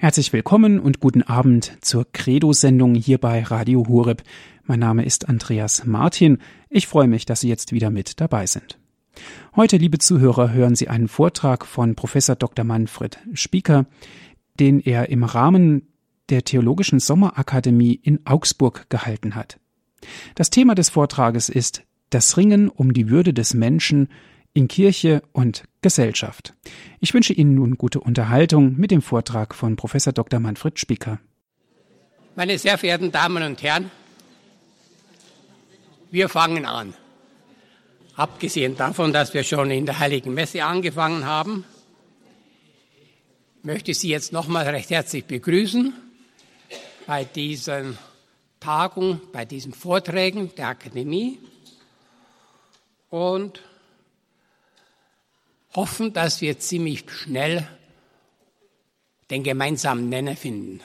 Herzlich willkommen und guten Abend zur Credo-Sendung hier bei Radio Hureb. Mein Name ist Andreas Martin. Ich freue mich, dass Sie jetzt wieder mit dabei sind. Heute, liebe Zuhörer, hören Sie einen Vortrag von Professor Dr. Manfred Spieker, den er im Rahmen der Theologischen Sommerakademie in Augsburg gehalten hat. Das Thema des Vortrages ist das Ringen um die Würde des Menschen in Kirche und Gesellschaft. Ich wünsche Ihnen nun gute Unterhaltung mit dem Vortrag von Professor Dr. Manfred Spicker. Meine sehr verehrten Damen und Herren, wir fangen an. Abgesehen davon, dass wir schon in der Heiligen Messe angefangen haben, möchte ich Sie jetzt nochmal recht herzlich begrüßen bei diesen Tagung, bei diesen Vorträgen der Akademie und hoffen, dass wir ziemlich schnell den gemeinsamen Nenner finden.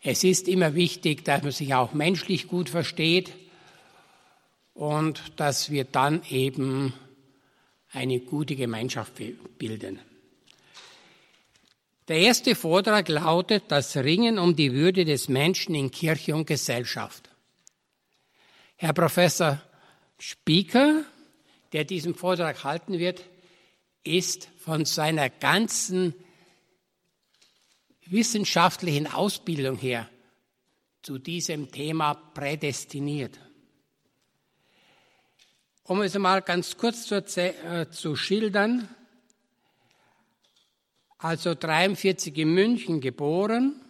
Es ist immer wichtig, dass man sich auch menschlich gut versteht und dass wir dann eben eine gute Gemeinschaft bilden. Der erste Vortrag lautet Das Ringen um die Würde des Menschen in Kirche und Gesellschaft. Herr Professor Spieker, der diesen Vortrag halten wird, ist von seiner ganzen wissenschaftlichen Ausbildung her zu diesem Thema prädestiniert. Um es mal ganz kurz zu, äh, zu schildern, also 43 in München geboren,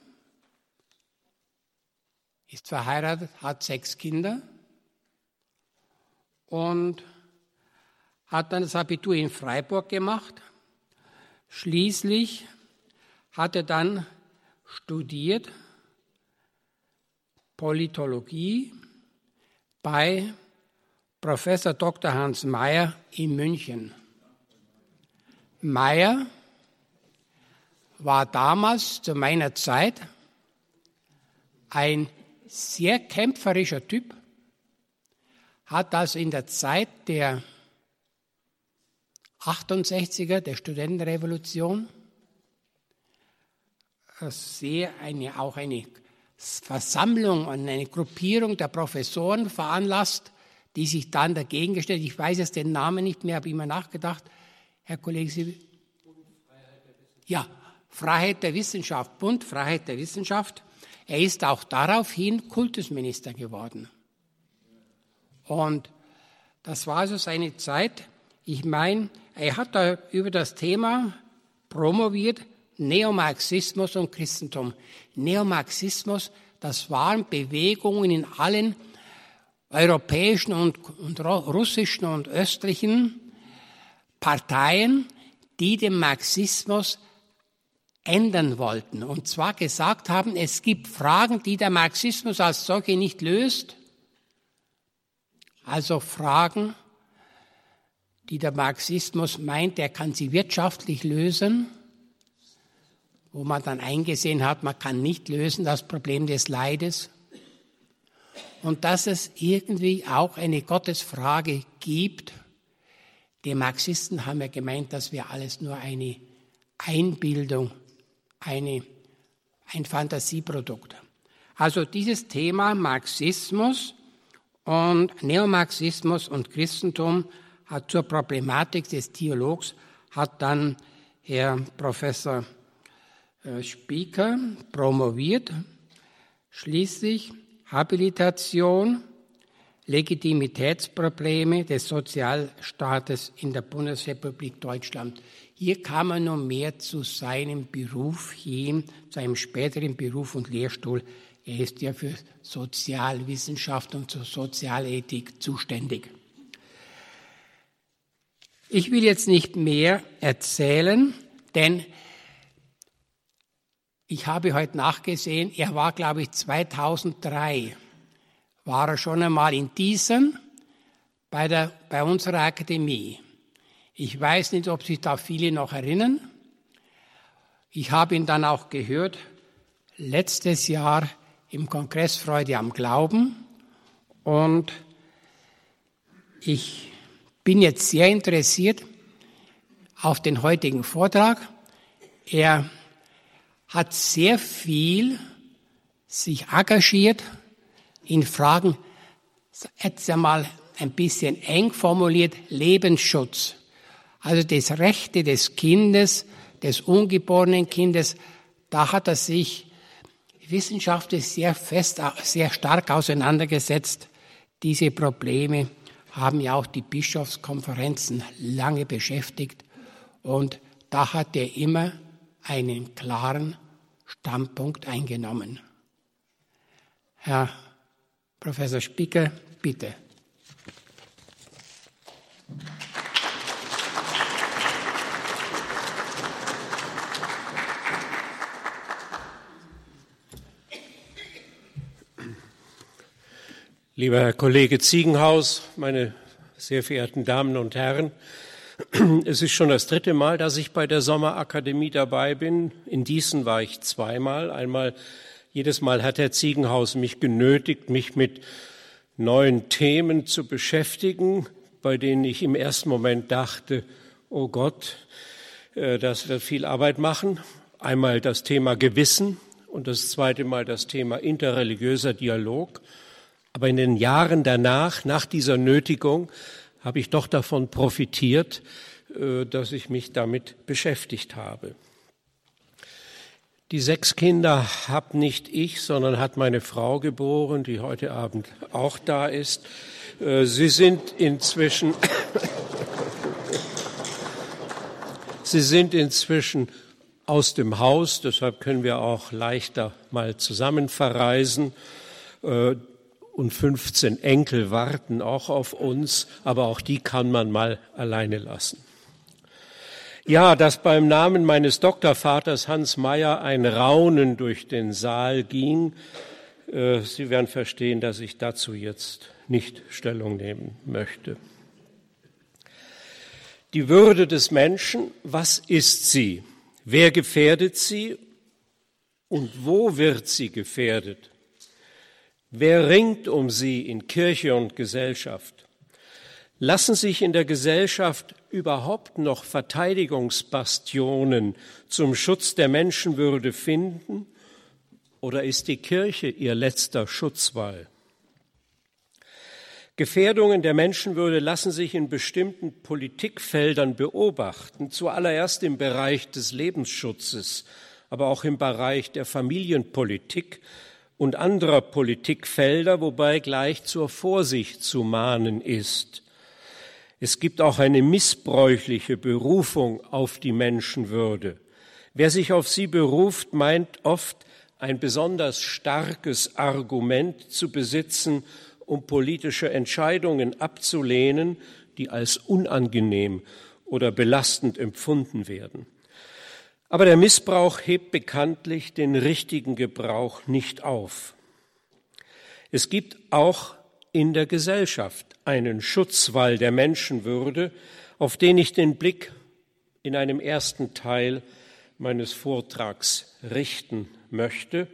ist verheiratet, hat sechs Kinder und hat dann das Abitur in Freiburg gemacht. Schließlich hat er dann studiert Politologie bei Professor Dr. Hans Mayer in München. Mayer war damals zu meiner Zeit ein sehr kämpferischer Typ, hat also in der Zeit der 68er, der Studentenrevolution, sehr eine, auch eine Versammlung und eine Gruppierung der Professoren veranlasst, die sich dann dagegen gestellt Ich weiß jetzt den Namen nicht mehr, habe immer nachgedacht. Herr Kollege, Sie. Ja, Freiheit der Wissenschaft, Bund Freiheit der Wissenschaft. Er ist auch daraufhin Kultusminister geworden. Und das war also seine Zeit. Ich meine, er hat da über das Thema promoviert, Neomarxismus und Christentum. Neomarxismus, das waren Bewegungen in allen europäischen und, und russischen und östlichen Parteien, die den Marxismus ändern wollten. Und zwar gesagt haben, es gibt Fragen, die der Marxismus als solche nicht löst. Also Fragen, die der Marxismus meint, er kann sie wirtschaftlich lösen, wo man dann eingesehen hat, man kann nicht lösen das Problem des Leides. Und dass es irgendwie auch eine Gottesfrage gibt. Die Marxisten haben ja gemeint, das wäre alles nur eine Einbildung, eine, ein Fantasieprodukt. Also dieses Thema Marxismus und Neomarxismus und Christentum hat zur Problematik des Theologs hat dann Herr Professor äh, Spieker promoviert, schließlich Habilitation, Legitimitätsprobleme des Sozialstaates in der Bundesrepublik Deutschland. Hier kam er noch mehr zu seinem Beruf hin, zu einem späteren Beruf und Lehrstuhl. Er ist ja für Sozialwissenschaft und Sozialethik zuständig. Ich will jetzt nicht mehr erzählen, denn ich habe heute nachgesehen, er war, glaube ich, 2003, war er schon einmal in Diesen bei, der, bei unserer Akademie. Ich weiß nicht, ob sich da viele noch erinnern. Ich habe ihn dann auch gehört, letztes Jahr im Kongress Freude am Glauben. Und ich bin jetzt sehr interessiert auf den heutigen Vortrag. Er hat sehr viel sich engagiert in Fragen, jetzt einmal ein bisschen eng formuliert, Lebensschutz. Also das Rechte des Kindes, des ungeborenen Kindes, da hat er sich wissenschaftlich sehr fest, sehr stark auseinandergesetzt. Diese Probleme haben ja auch die Bischofskonferenzen lange beschäftigt und da hat er immer einen klaren Standpunkt eingenommen. Herr Professor Spieker, bitte. Lieber Herr Kollege Ziegenhaus, meine sehr verehrten Damen und Herren, es ist schon das dritte Mal, dass ich bei der Sommerakademie dabei bin. In Gießen war ich zweimal. Einmal, jedes Mal hat Herr Ziegenhaus mich genötigt, mich mit neuen Themen zu beschäftigen, bei denen ich im ersten Moment dachte, oh Gott, äh, das wird viel Arbeit machen. Einmal das Thema Gewissen und das zweite Mal das Thema interreligiöser Dialog. Aber in den Jahren danach, nach dieser Nötigung, habe ich doch davon profitiert, äh, dass ich mich damit beschäftigt habe. Die sechs Kinder habe nicht ich, sondern hat meine Frau geboren, die heute Abend auch da ist. Äh, sie sind inzwischen, sie sind inzwischen aus dem Haus, deshalb können wir auch leichter mal zusammen verreisen. Und 15 Enkel warten auch auf uns, aber auch die kann man mal alleine lassen. Ja, dass beim Namen meines Doktorvaters Hans Meyer ein Raunen durch den Saal ging, äh, Sie werden verstehen, dass ich dazu jetzt nicht Stellung nehmen möchte. Die Würde des Menschen, was ist sie? Wer gefährdet sie und wo wird sie gefährdet? Wer ringt um sie in Kirche und Gesellschaft? Lassen sich in der Gesellschaft überhaupt noch Verteidigungsbastionen zum Schutz der Menschenwürde finden? Oder ist die Kirche ihr letzter Schutzwall? Gefährdungen der Menschenwürde lassen sich in bestimmten Politikfeldern beobachten, zuallererst im Bereich des Lebensschutzes, aber auch im Bereich der Familienpolitik, und anderer Politikfelder, wobei gleich zur Vorsicht zu mahnen ist. Es gibt auch eine missbräuchliche Berufung auf die Menschenwürde. Wer sich auf sie beruft, meint oft ein besonders starkes Argument zu besitzen, um politische Entscheidungen abzulehnen, die als unangenehm oder belastend empfunden werden. Aber der Missbrauch hebt bekanntlich den richtigen Gebrauch nicht auf. Es gibt auch in der Gesellschaft einen Schutzwall der Menschenwürde, auf den ich den Blick in einem ersten Teil meines Vortrags richten möchte,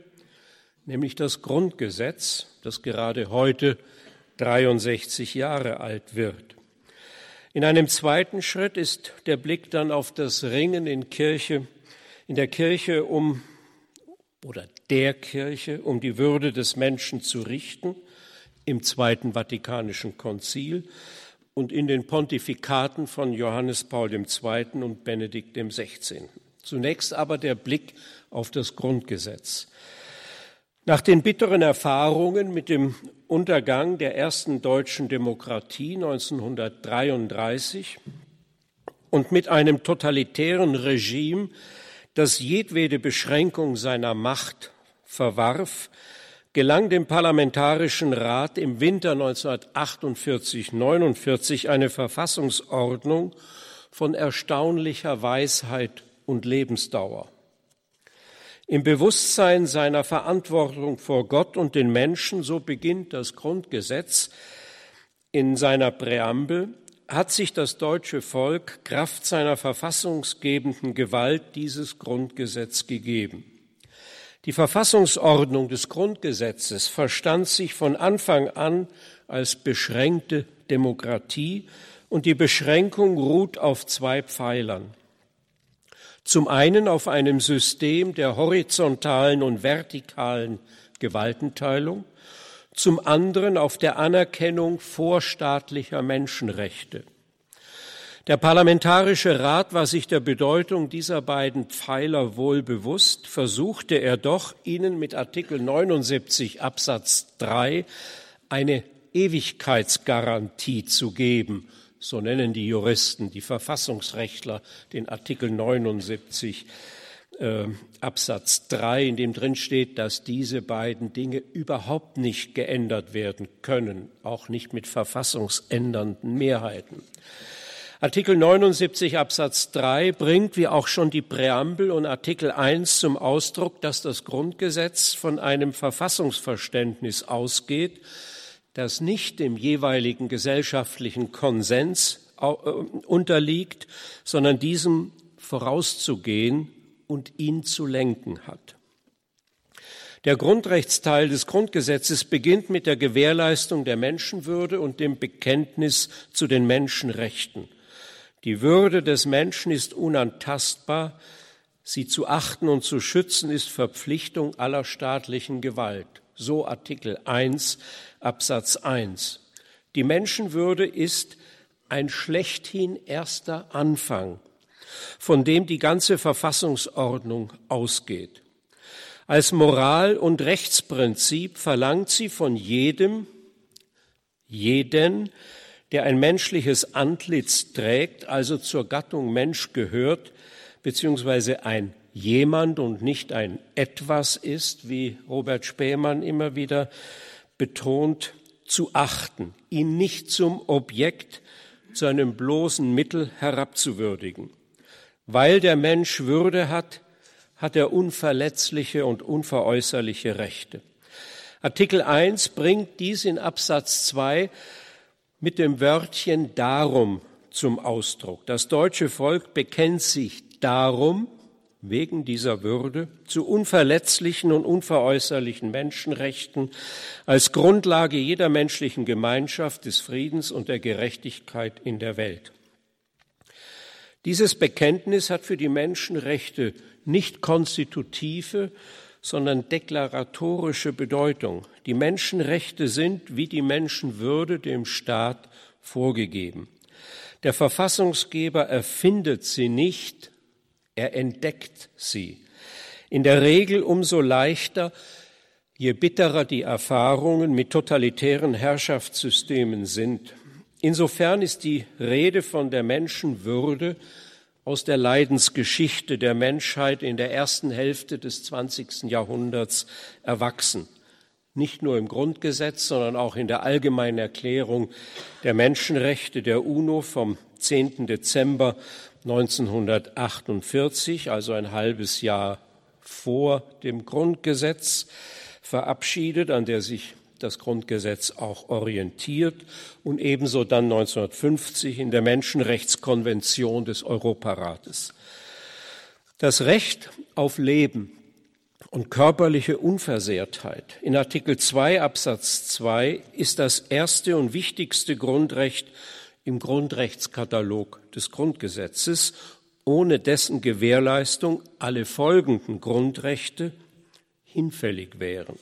nämlich das Grundgesetz, das gerade heute 63 Jahre alt wird. In einem zweiten Schritt ist der Blick dann auf das Ringen in Kirche in der Kirche um oder der Kirche, um die Würde des Menschen zu richten, im Zweiten Vatikanischen Konzil und in den Pontifikaten von Johannes Paul II. und Benedikt XVI. Zunächst aber der Blick auf das Grundgesetz. Nach den bitteren Erfahrungen mit dem Untergang der ersten deutschen Demokratie 1933 und mit einem totalitären Regime das jedwede Beschränkung seiner Macht verwarf, gelang dem Parlamentarischen Rat im Winter 1948-49 eine Verfassungsordnung von erstaunlicher Weisheit und Lebensdauer. Im Bewusstsein seiner Verantwortung vor Gott und den Menschen, so beginnt das Grundgesetz in seiner Präambel, hat sich das deutsche Volk Kraft seiner verfassungsgebenden Gewalt dieses Grundgesetz gegeben. Die Verfassungsordnung des Grundgesetzes verstand sich von Anfang an als beschränkte Demokratie und die Beschränkung ruht auf zwei Pfeilern. Zum einen auf einem System der horizontalen und vertikalen Gewaltenteilung, zum anderen auf der Anerkennung vorstaatlicher Menschenrechte. Der Parlamentarische Rat war sich der Bedeutung dieser beiden Pfeiler wohl bewusst, versuchte er doch, ihnen mit Artikel 79 Absatz 3 eine Ewigkeitsgarantie zu geben. So nennen die Juristen, die Verfassungsrechtler den Artikel 79 äh, Absatz 3, in dem drin steht, dass diese beiden Dinge überhaupt nicht geändert werden können, auch nicht mit verfassungsändernden Mehrheiten. Artikel 79 Absatz 3 bringt, wie auch schon die Präambel und Artikel 1 zum Ausdruck, dass das Grundgesetz von einem Verfassungsverständnis ausgeht, das nicht dem jeweiligen gesellschaftlichen Konsens äh, unterliegt, sondern diesem vorauszugehen und ihn zu lenken hat. Der Grundrechtsteil des Grundgesetzes beginnt mit der Gewährleistung der Menschenwürde und dem Bekenntnis zu den Menschenrechten. Die Würde des Menschen ist unantastbar. Sie zu achten und zu schützen ist Verpflichtung aller staatlichen Gewalt. So Artikel 1 Absatz 1. Die Menschenwürde ist ein schlechthin erster Anfang, von dem die ganze Verfassungsordnung ausgeht. Als Moral- und Rechtsprinzip verlangt sie von jedem, jeden, der ein menschliches Antlitz trägt, also zur Gattung Mensch gehört, beziehungsweise ein jemand und nicht ein etwas ist, wie Robert Spähmann immer wieder betont, zu achten, ihn nicht zum Objekt, zu einem bloßen Mittel herabzuwürdigen. Weil der Mensch Würde hat, hat er unverletzliche und unveräußerliche Rechte. Artikel 1 bringt dies in Absatz 2 mit dem Wörtchen darum zum Ausdruck. Das deutsche Volk bekennt sich darum, wegen dieser Würde, zu unverletzlichen und unveräußerlichen Menschenrechten als Grundlage jeder menschlichen Gemeinschaft, des Friedens und der Gerechtigkeit in der Welt. Dieses Bekenntnis hat für die Menschenrechte nicht konstitutive, sondern deklaratorische Bedeutung. Die Menschenrechte sind wie die Menschenwürde dem Staat vorgegeben. Der Verfassungsgeber erfindet sie nicht, er entdeckt sie. In der Regel umso leichter, je bitterer die Erfahrungen mit totalitären Herrschaftssystemen sind. Insofern ist die Rede von der Menschenwürde aus der Leidensgeschichte der Menschheit in der ersten Hälfte des 20. Jahrhunderts erwachsen. Nicht nur im Grundgesetz, sondern auch in der allgemeinen Erklärung der Menschenrechte der UNO vom 10. Dezember 1948, also ein halbes Jahr vor dem Grundgesetz, verabschiedet, an der sich das Grundgesetz auch orientiert und ebenso dann 1950 in der Menschenrechtskonvention des Europarates. Das Recht auf Leben und körperliche Unversehrtheit in Artikel 2 Absatz 2 ist das erste und wichtigste Grundrecht im Grundrechtskatalog des Grundgesetzes, ohne dessen Gewährleistung alle folgenden Grundrechte hinfällig wären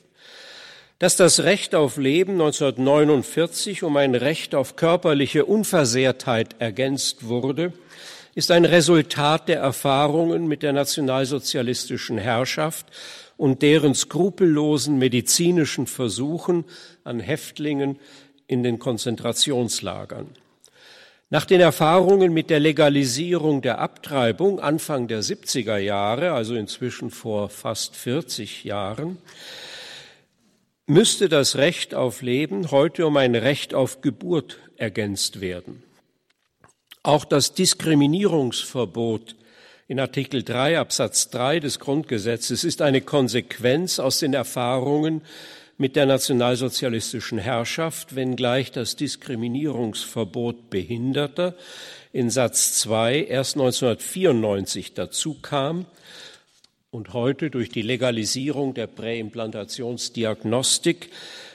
dass das Recht auf Leben 1949 um ein Recht auf körperliche Unversehrtheit ergänzt wurde, ist ein Resultat der Erfahrungen mit der nationalsozialistischen Herrschaft und deren skrupellosen medizinischen Versuchen an Häftlingen in den Konzentrationslagern. Nach den Erfahrungen mit der Legalisierung der Abtreibung Anfang der 70er Jahre, also inzwischen vor fast 40 Jahren, müsste das Recht auf Leben heute um ein Recht auf Geburt ergänzt werden. Auch das Diskriminierungsverbot in Artikel 3 Absatz 3 des Grundgesetzes ist eine Konsequenz aus den Erfahrungen mit der nationalsozialistischen Herrschaft, wenngleich das Diskriminierungsverbot Behinderter in Satz 2 erst 1994 dazu kam und heute durch die Legalisierung der Präimplantationsdiagnostik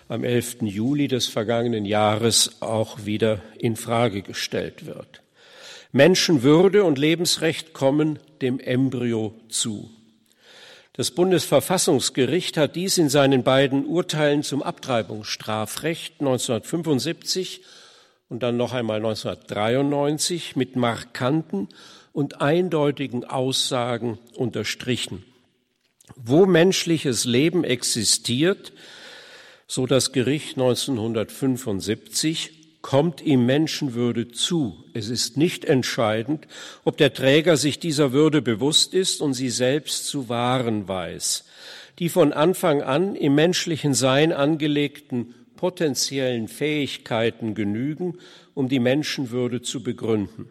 am 11. Juli des vergangenen Jahres auch wieder in Frage gestellt wird. Menschenwürde und Lebensrecht kommen dem Embryo zu. Das Bundesverfassungsgericht hat dies in seinen beiden Urteilen zum Abtreibungsstrafrecht 1975 und dann noch einmal 1993 mit markanten und eindeutigen Aussagen unterstrichen. Wo menschliches Leben existiert, so das Gericht 1975, kommt ihm Menschenwürde zu. Es ist nicht entscheidend, ob der Träger sich dieser Würde bewusst ist und sie selbst zu wahren weiß. Die von Anfang an im menschlichen Sein angelegten potenziellen Fähigkeiten genügen, um die Menschenwürde zu begründen.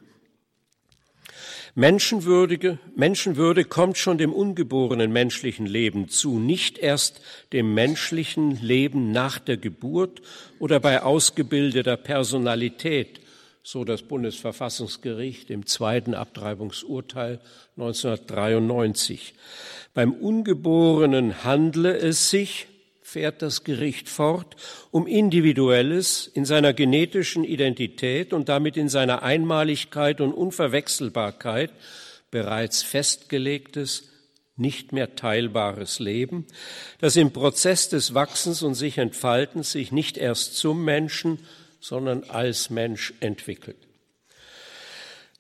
Menschenwürdige, Menschenwürde kommt schon dem ungeborenen menschlichen Leben zu, nicht erst dem menschlichen Leben nach der Geburt oder bei ausgebildeter Personalität, so das Bundesverfassungsgericht im zweiten Abtreibungsurteil 1993. Beim Ungeborenen handle es sich fährt das Gericht fort, um Individuelles in seiner genetischen Identität und damit in seiner Einmaligkeit und Unverwechselbarkeit bereits festgelegtes, nicht mehr teilbares Leben, das im Prozess des Wachsens und sich Entfaltens sich nicht erst zum Menschen, sondern als Mensch entwickelt.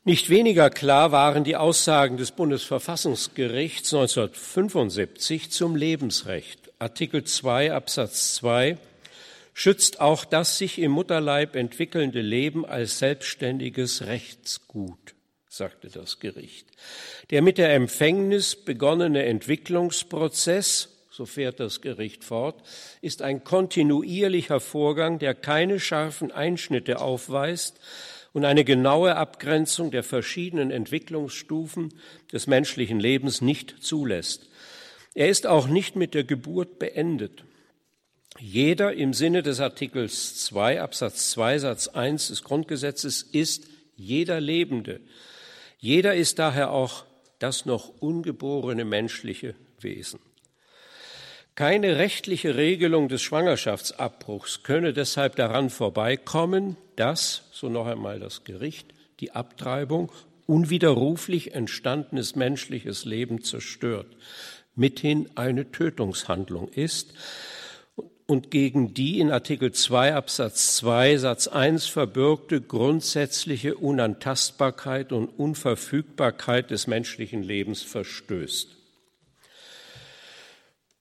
Nicht weniger klar waren die Aussagen des Bundesverfassungsgerichts 1975 zum Lebensrecht. Artikel 2 Absatz 2 schützt auch das sich im Mutterleib entwickelnde Leben als selbstständiges Rechtsgut, sagte das Gericht. Der mit der Empfängnis begonnene Entwicklungsprozess, so fährt das Gericht fort, ist ein kontinuierlicher Vorgang, der keine scharfen Einschnitte aufweist und eine genaue Abgrenzung der verschiedenen Entwicklungsstufen des menschlichen Lebens nicht zulässt. Er ist auch nicht mit der Geburt beendet. Jeder im Sinne des Artikels 2 Absatz 2 Satz 1 des Grundgesetzes ist jeder Lebende. Jeder ist daher auch das noch ungeborene menschliche Wesen. Keine rechtliche Regelung des Schwangerschaftsabbruchs könne deshalb daran vorbeikommen, dass, so noch einmal das Gericht, die Abtreibung unwiderruflich entstandenes menschliches Leben zerstört mithin eine Tötungshandlung ist und gegen die in Artikel 2 Absatz 2 Satz 1 verbürgte grundsätzliche Unantastbarkeit und Unverfügbarkeit des menschlichen Lebens verstößt.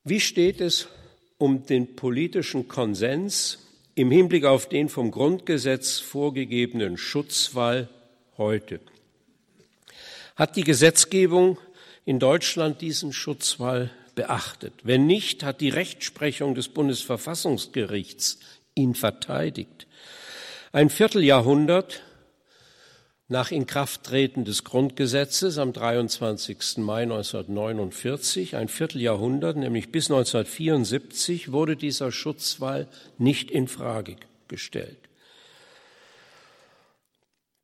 Wie steht es um den politischen Konsens im Hinblick auf den vom Grundgesetz vorgegebenen Schutzwall heute? Hat die Gesetzgebung in Deutschland diesen Schutzwall beachtet. Wenn nicht, hat die Rechtsprechung des Bundesverfassungsgerichts ihn verteidigt. Ein Vierteljahrhundert nach Inkrafttreten des Grundgesetzes am 23. Mai 1949, ein Vierteljahrhundert, nämlich bis 1974, wurde dieser Schutzwall nicht in Frage gestellt.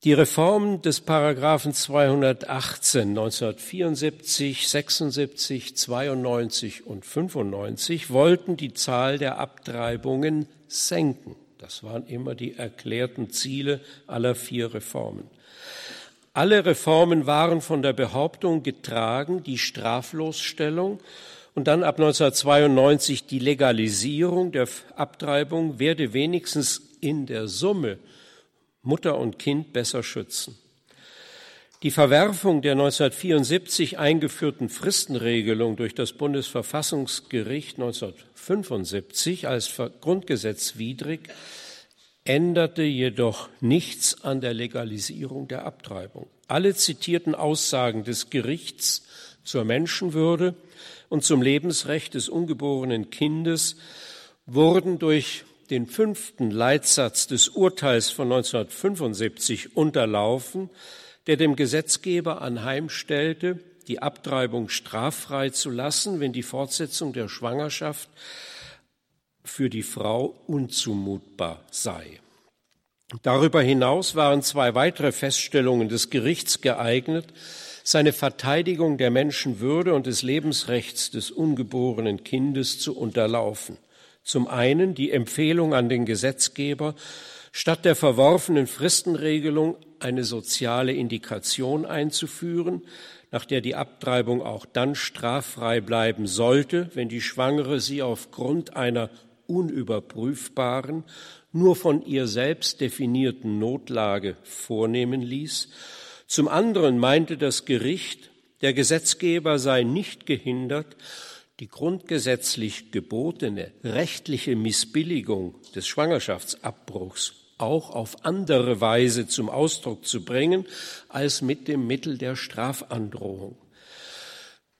Die Reform des Paragraphen 218 1974, 76, 92 und 95 wollten die Zahl der Abtreibungen senken. Das waren immer die erklärten Ziele aller vier Reformen. Alle Reformen waren von der Behauptung getragen, die Straflosstellung und dann ab 1992 die Legalisierung der Abtreibung werde wenigstens in der Summe Mutter und Kind besser schützen. Die Verwerfung der 1974 eingeführten Fristenregelung durch das Bundesverfassungsgericht 1975 als grundgesetzwidrig änderte jedoch nichts an der Legalisierung der Abtreibung. Alle zitierten Aussagen des Gerichts zur Menschenwürde und zum Lebensrecht des ungeborenen Kindes wurden durch den fünften Leitsatz des Urteils von 1975 unterlaufen, der dem Gesetzgeber anheimstellte, die Abtreibung straffrei zu lassen, wenn die Fortsetzung der Schwangerschaft für die Frau unzumutbar sei. Darüber hinaus waren zwei weitere Feststellungen des Gerichts geeignet, seine Verteidigung der Menschenwürde und des Lebensrechts des ungeborenen Kindes zu unterlaufen. Zum einen die Empfehlung an den Gesetzgeber, statt der verworfenen Fristenregelung eine soziale Indikation einzuführen, nach der die Abtreibung auch dann straffrei bleiben sollte, wenn die Schwangere sie aufgrund einer unüberprüfbaren, nur von ihr selbst definierten Notlage vornehmen ließ. Zum anderen meinte das Gericht, der Gesetzgeber sei nicht gehindert, die grundgesetzlich gebotene rechtliche Missbilligung des Schwangerschaftsabbruchs auch auf andere Weise zum Ausdruck zu bringen als mit dem Mittel der Strafandrohung.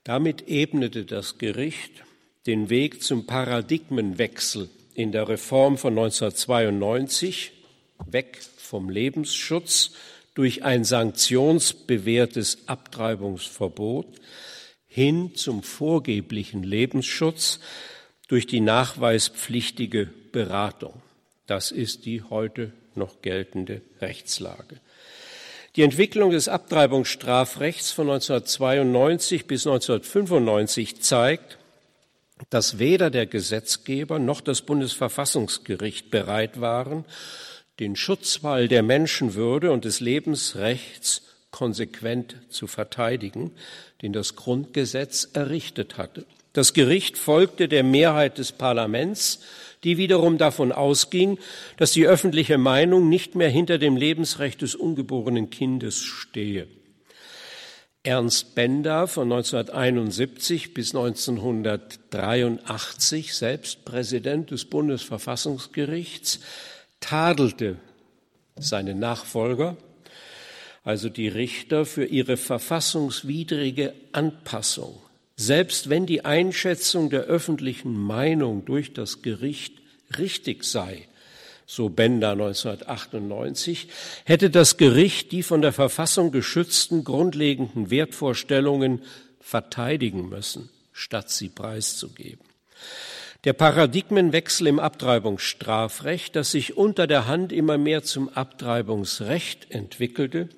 Damit ebnete das Gericht den Weg zum Paradigmenwechsel in der Reform von 1992, weg vom Lebensschutz durch ein sanktionsbewährtes Abtreibungsverbot hin zum vorgeblichen Lebensschutz durch die nachweispflichtige Beratung. Das ist die heute noch geltende Rechtslage. Die Entwicklung des Abtreibungsstrafrechts von 1992 bis 1995 zeigt, dass weder der Gesetzgeber noch das Bundesverfassungsgericht bereit waren, den Schutzwall der Menschenwürde und des Lebensrechts konsequent zu verteidigen, den das Grundgesetz errichtet hatte. Das Gericht folgte der Mehrheit des Parlaments, die wiederum davon ausging, dass die öffentliche Meinung nicht mehr hinter dem Lebensrecht des ungeborenen Kindes stehe. Ernst Bender von 1971 bis 1983, selbst Präsident des Bundesverfassungsgerichts, tadelte seine Nachfolger, also die Richter, für ihre verfassungswidrige Anpassung selbst wenn die Einschätzung der öffentlichen Meinung durch das Gericht richtig sei, so Bender 1998, hätte das Gericht die von der Verfassung geschützten grundlegenden Wertvorstellungen verteidigen müssen, statt sie preiszugeben. Der Paradigmenwechsel im Abtreibungsstrafrecht, das sich unter der Hand immer mehr zum Abtreibungsrecht entwickelte,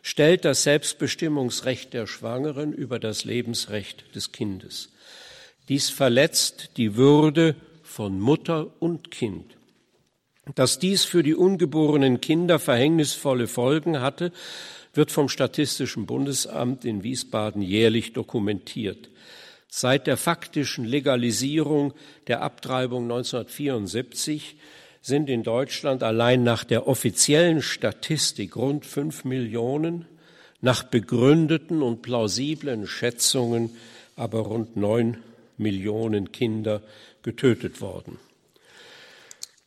stellt das Selbstbestimmungsrecht der Schwangeren über das Lebensrecht des Kindes. Dies verletzt die Würde von Mutter und Kind. Dass dies für die ungeborenen Kinder verhängnisvolle Folgen hatte, wird vom Statistischen Bundesamt in Wiesbaden jährlich dokumentiert. Seit der faktischen Legalisierung der Abtreibung 1974 sind in Deutschland allein nach der offiziellen Statistik rund fünf Millionen, nach begründeten und plausiblen Schätzungen aber rund neun Millionen Kinder getötet worden.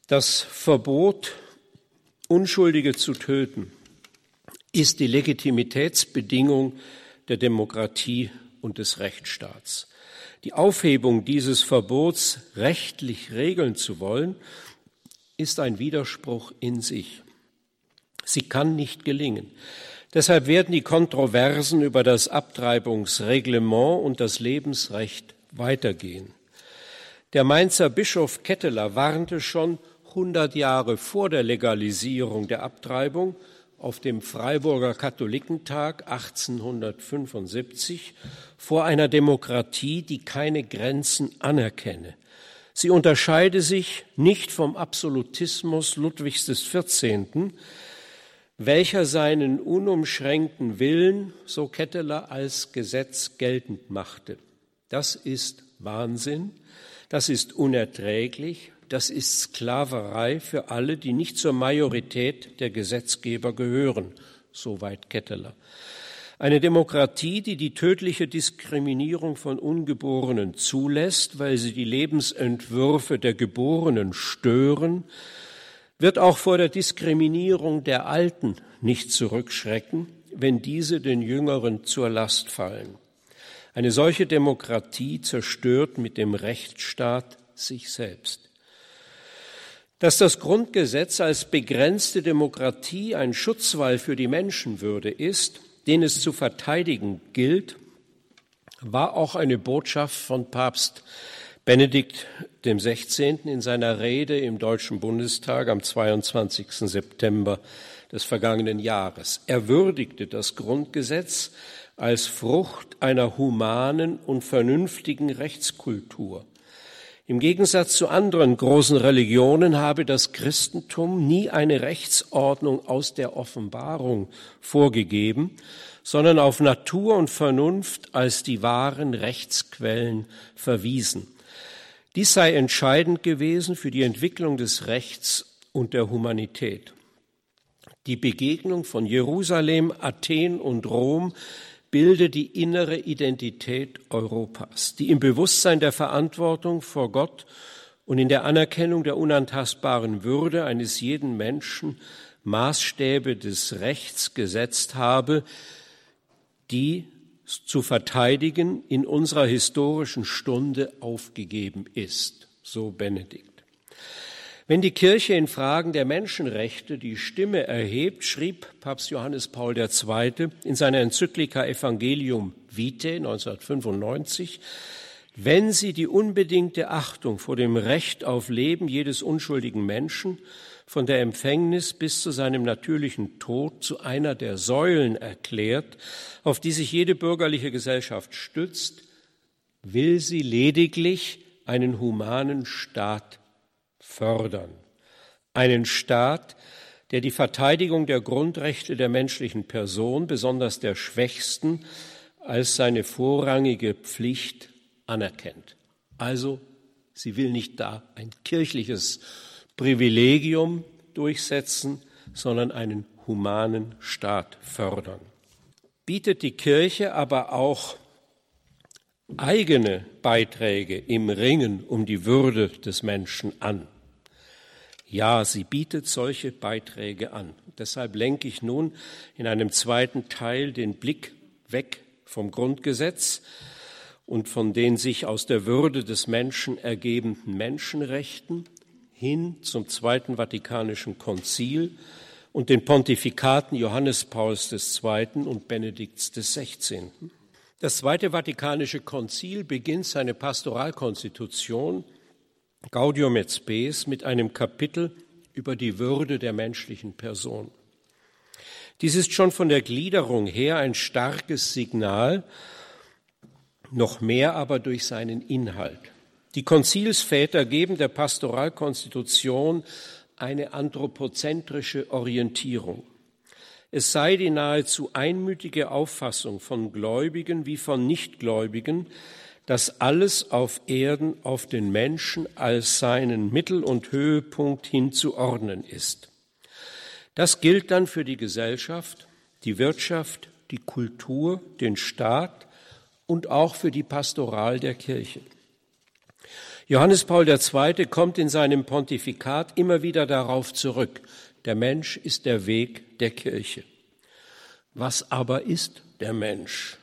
Das Verbot, Unschuldige zu töten, ist die Legitimitätsbedingung der Demokratie und des Rechtsstaats. Die Aufhebung dieses Verbots rechtlich regeln zu wollen, ist ein Widerspruch in sich. Sie kann nicht gelingen. Deshalb werden die Kontroversen über das Abtreibungsreglement und das Lebensrecht weitergehen. Der Mainzer Bischof Ketteler warnte schon 100 Jahre vor der Legalisierung der Abtreibung auf dem Freiburger Katholikentag 1875 vor einer Demokratie, die keine Grenzen anerkenne. Sie unterscheide sich nicht vom Absolutismus Ludwigs XIV., welcher seinen unumschränkten Willen, so Ketteler, als Gesetz geltend machte. Das ist Wahnsinn, das ist unerträglich, das ist Sklaverei für alle, die nicht zur Majorität der Gesetzgeber gehören, soweit Ketteler. Eine Demokratie, die die tödliche Diskriminierung von Ungeborenen zulässt, weil sie die Lebensentwürfe der Geborenen stören, wird auch vor der Diskriminierung der Alten nicht zurückschrecken, wenn diese den Jüngeren zur Last fallen. Eine solche Demokratie zerstört mit dem Rechtsstaat sich selbst. Dass das Grundgesetz als begrenzte Demokratie ein Schutzwall für die Menschenwürde ist, den es zu verteidigen gilt, war auch eine Botschaft von Papst Benedikt dem 16. in seiner Rede im Deutschen Bundestag am 22. September des vergangenen Jahres. Er würdigte das Grundgesetz als Frucht einer humanen und vernünftigen Rechtskultur. Im Gegensatz zu anderen großen Religionen habe das Christentum nie eine Rechtsordnung aus der Offenbarung vorgegeben, sondern auf Natur und Vernunft als die wahren Rechtsquellen verwiesen. Dies sei entscheidend gewesen für die Entwicklung des Rechts und der Humanität. Die Begegnung von Jerusalem, Athen und Rom bilde die innere Identität Europas, die im Bewusstsein der Verantwortung vor Gott und in der Anerkennung der unantastbaren Würde eines jeden Menschen Maßstäbe des Rechts gesetzt habe, die zu verteidigen in unserer historischen Stunde aufgegeben ist, so Benedikt. Wenn die Kirche in Fragen der Menschenrechte die Stimme erhebt, schrieb Papst Johannes Paul II. in seiner Enzyklika Evangelium Vitae 1995, wenn sie die unbedingte Achtung vor dem Recht auf Leben jedes unschuldigen Menschen von der Empfängnis bis zu seinem natürlichen Tod zu einer der Säulen erklärt, auf die sich jede bürgerliche Gesellschaft stützt, will sie lediglich einen humanen Staat fördern. Einen Staat, der die Verteidigung der Grundrechte der menschlichen Person, besonders der Schwächsten, als seine vorrangige Pflicht anerkennt. Also, sie will nicht da ein kirchliches Privilegium durchsetzen, sondern einen humanen Staat fördern. Bietet die Kirche aber auch eigene Beiträge im Ringen um die Würde des Menschen an. Ja, sie bietet solche Beiträge an. Deshalb lenke ich nun in einem zweiten Teil den Blick weg vom Grundgesetz und von den sich aus der Würde des Menschen ergebenden Menschenrechten hin zum Zweiten Vatikanischen Konzil und den Pontifikaten Johannes Pauls II. und Benedikts XVI. Das Zweite Vatikanische Konzil beginnt seine Pastoralkonstitution Gaudium et Spes mit einem Kapitel über die Würde der menschlichen Person. Dies ist schon von der Gliederung her ein starkes Signal, noch mehr aber durch seinen Inhalt. Die Konzilsväter geben der Pastoralkonstitution eine anthropozentrische Orientierung. Es sei die nahezu einmütige Auffassung von Gläubigen wie von Nichtgläubigen, dass alles auf Erden auf den Menschen als seinen Mittel- und Höhepunkt hinzuordnen ist. Das gilt dann für die Gesellschaft, die Wirtschaft, die Kultur, den Staat und auch für die Pastoral der Kirche. Johannes Paul II. kommt in seinem Pontifikat immer wieder darauf zurück, der Mensch ist der Weg der Kirche. Was aber ist der Mensch?